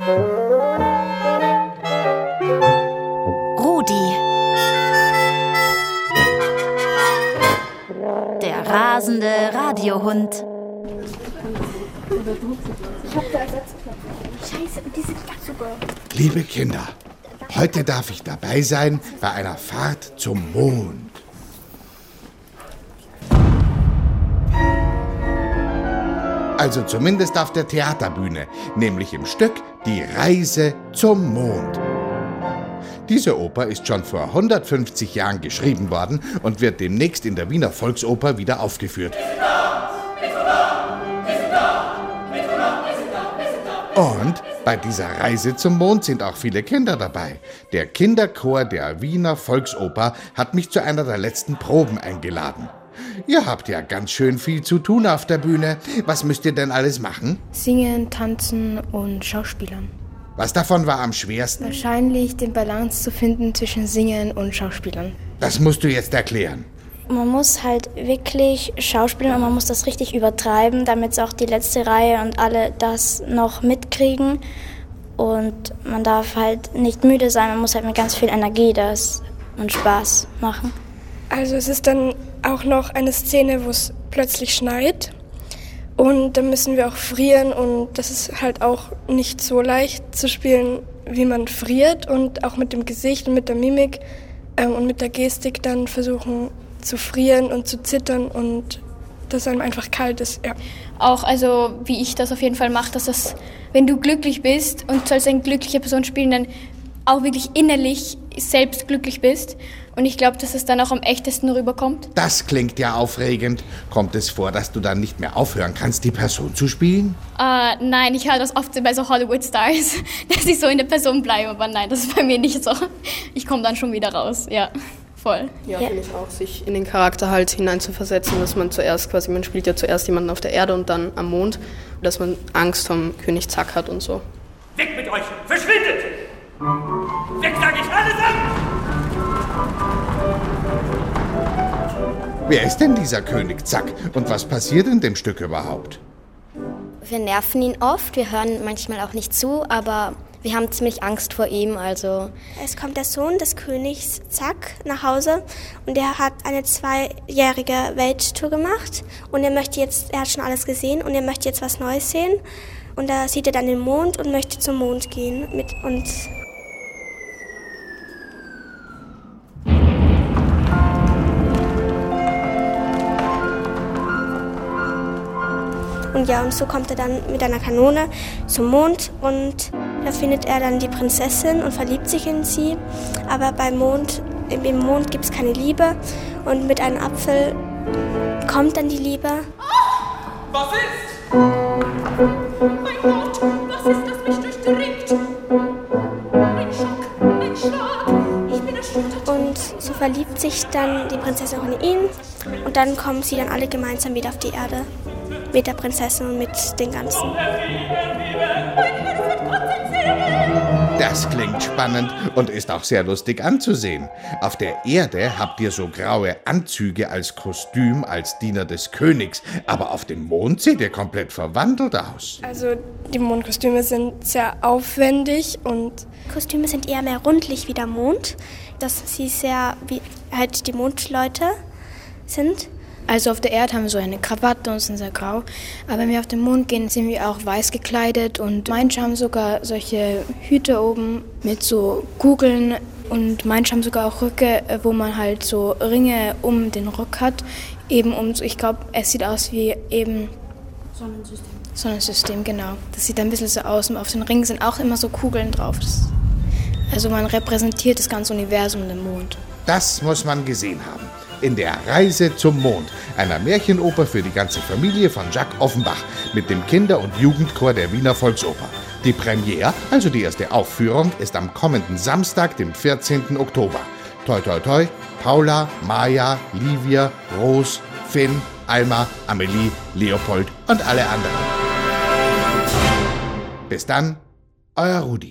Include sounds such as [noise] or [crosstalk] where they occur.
Rudi. Der rasende Radiohund. Scheiße, die sind ganz super. Liebe Kinder, heute darf ich dabei sein bei einer Fahrt zum Mond. Also zumindest auf der Theaterbühne, nämlich im Stück Die Reise zum Mond. Diese Oper ist schon vor 150 Jahren geschrieben worden und wird demnächst in der Wiener Volksoper wieder aufgeführt. Und bei dieser Reise zum Mond sind auch viele Kinder dabei. Der Kinderchor der Wiener Volksoper hat mich zu einer der letzten Proben eingeladen. Ihr habt ja ganz schön viel zu tun auf der Bühne. Was müsst ihr denn alles machen? Singen, tanzen und Schauspielern. Was davon war am schwersten? Wahrscheinlich den Balance zu finden zwischen Singen und Schauspielern. Das musst du jetzt erklären. Man muss halt wirklich schauspielen und man muss das richtig übertreiben, damit auch die letzte Reihe und alle das noch mitkriegen. Und man darf halt nicht müde sein, man muss halt mit ganz viel Energie das und Spaß machen. Also es ist dann auch noch eine Szene, wo es plötzlich schneit. Und dann müssen wir auch frieren und das ist halt auch nicht so leicht zu spielen, wie man friert und auch mit dem Gesicht und mit der Mimik ähm, und mit der Gestik dann versuchen zu frieren und zu zittern und dass einem einfach kalt ist. Ja. Auch, also wie ich das auf jeden Fall mache, dass das, wenn du glücklich bist und sollst eine glückliche Person spielen, dann auch wirklich innerlich selbst glücklich bist. Und ich glaube, dass es dann auch am echtesten rüberkommt. Das klingt ja aufregend. Kommt es vor, dass du dann nicht mehr aufhören kannst, die Person zu spielen? Äh, nein, ich höre das oft bei so Hollywood-Stars, [laughs] dass ich so in der Person bleibe. Aber nein, das ist bei mir nicht so. Ich komme dann schon wieder raus, ja. Voll. Ja, finde ich auch, sich in den Charakter halt hineinzuversetzen, dass man zuerst quasi, man spielt ja zuerst jemanden auf der Erde und dann am Mond, dass man Angst vom König Zack hat und so. Weg mit euch! Verschwindet! Weg, sag ich, allesamt! Wer ist denn dieser König Zack und was passiert in dem Stück überhaupt? Wir nerven ihn oft, wir hören manchmal auch nicht zu, aber wir haben ziemlich Angst vor ihm, also. Es kommt der Sohn des Königs Zack nach Hause und er hat eine zweijährige Welttour gemacht und er möchte jetzt, er hat schon alles gesehen und er möchte jetzt was Neues sehen und da sieht er dann den Mond und möchte zum Mond gehen mit uns. Und ja, und so kommt er dann mit einer Kanone zum Mond und da findet er dann die Prinzessin und verliebt sich in sie. Aber beim Mond, im Mond gibt es keine Liebe und mit einem Apfel kommt dann die Liebe. Was ist? Mein Gott, was ist das mich durchdringt? Ein Schock, ein Schlag. Ich bin erschüttert. Und so verliebt sich dann die Prinzessin auch in ihn und dann kommen sie dann alle gemeinsam wieder auf die Erde mit der Prinzessin und mit den ganzen. Das klingt spannend und ist auch sehr lustig anzusehen. Auf der Erde habt ihr so graue Anzüge als Kostüm, als Diener des Königs, aber auf dem Mond seht ihr komplett verwandelt aus. Also die Mondkostüme sind sehr aufwendig und Kostüme sind eher mehr rundlich wie der Mond, dass sie sehr wie halt die Mondleute sind. Also auf der Erde haben wir so eine Krawatte und sind sehr grau. Aber wenn wir auf den Mond gehen, sind wir auch weiß gekleidet. Und manche haben sogar solche Hüte oben mit so Kugeln. Und manche haben sogar auch Röcke, wo man halt so Ringe um den Rock hat. Eben um, ich glaube, es sieht aus wie eben Sonnensystem. Sonnensystem, genau. Das sieht ein bisschen so aus. Und auf den Ringen sind auch immer so Kugeln drauf. Das, also man repräsentiert das ganze Universum, den Mond. Das muss man gesehen haben. In der Reise zum Mond, einer Märchenoper für die ganze Familie von Jacques Offenbach mit dem Kinder- und Jugendchor der Wiener Volksoper. Die Premiere, also die erste Aufführung, ist am kommenden Samstag, dem 14. Oktober. Toi toi toi, Paula, Maja, Livia, Ros, Finn, Alma, Amelie, Leopold und alle anderen. Bis dann, euer Rudi.